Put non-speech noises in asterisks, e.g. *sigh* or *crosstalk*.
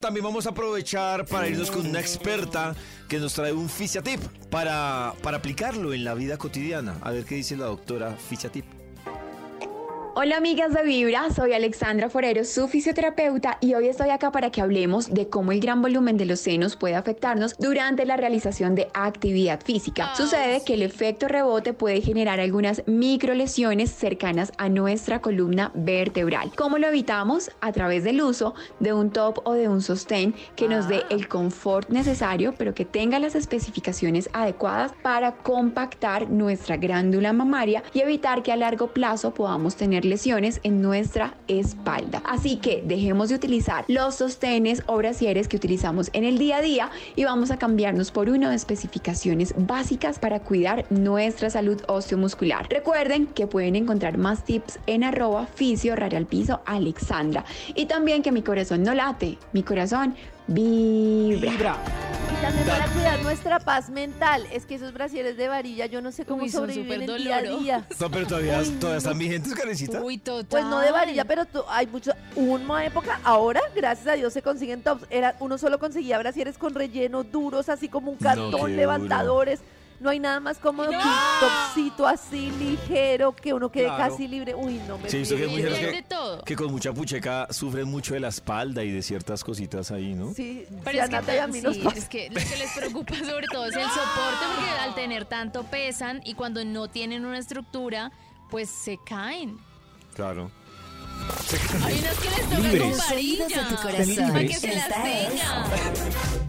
También vamos a aprovechar para irnos con una experta que nos trae un Fisiatip para, para aplicarlo en la vida cotidiana. A ver qué dice la doctora Fisiatip. Hola amigas de Vibra, soy Alexandra Forero, su fisioterapeuta y hoy estoy acá para que hablemos de cómo el gran volumen de los senos puede afectarnos durante la realización de actividad física. Sucede que el efecto rebote puede generar algunas micro lesiones cercanas a nuestra columna vertebral. ¿Cómo lo evitamos? A través del uso de un top o de un sostén que nos dé el confort necesario pero que tenga las especificaciones adecuadas para compactar nuestra glándula mamaria y evitar que a largo plazo podamos tener lesiones en nuestra espalda. Así que dejemos de utilizar los sostenes o brasieres que utilizamos en el día a día y vamos a cambiarnos por uno de especificaciones básicas para cuidar nuestra salud osteomuscular. Recuerden que pueden encontrar más tips en arroba fisio al piso Alexandra y también que mi corazón no late, mi corazón vibra. Y también para cuidar nuestra paz mental. Es que esos brasieres de varilla, yo no sé cómo Uy, son el día a día. *laughs* No, pero todavía, todavía están vigentes, carecita. Uy, total. Pues no de varilla, pero tú- hay mucho. Hubo una época, ahora, gracias a Dios, se consiguen tops. Era, uno solo conseguía brasieres con relleno duros, así como un cartón, levantadores. No hay nada más cómodo que un topcito así ligero, que uno quede Claro. casi libre. Uy, no me Sí, que de todo. Que con mucha pucheca sufren mucho de la espalda y de ciertas cositas ahí, ¿no? Sí, Pero sí, es a que, Nata y a mí nos sí, pasa. es que lo que les preocupa sobre todo es el *laughs* soporte, porque al tener tanto pesan y cuando no tienen una estructura, pues se caen. Claro. Hay unas que les tocan Libres. con de tu varilla corazón. para que se las Esta es tengan.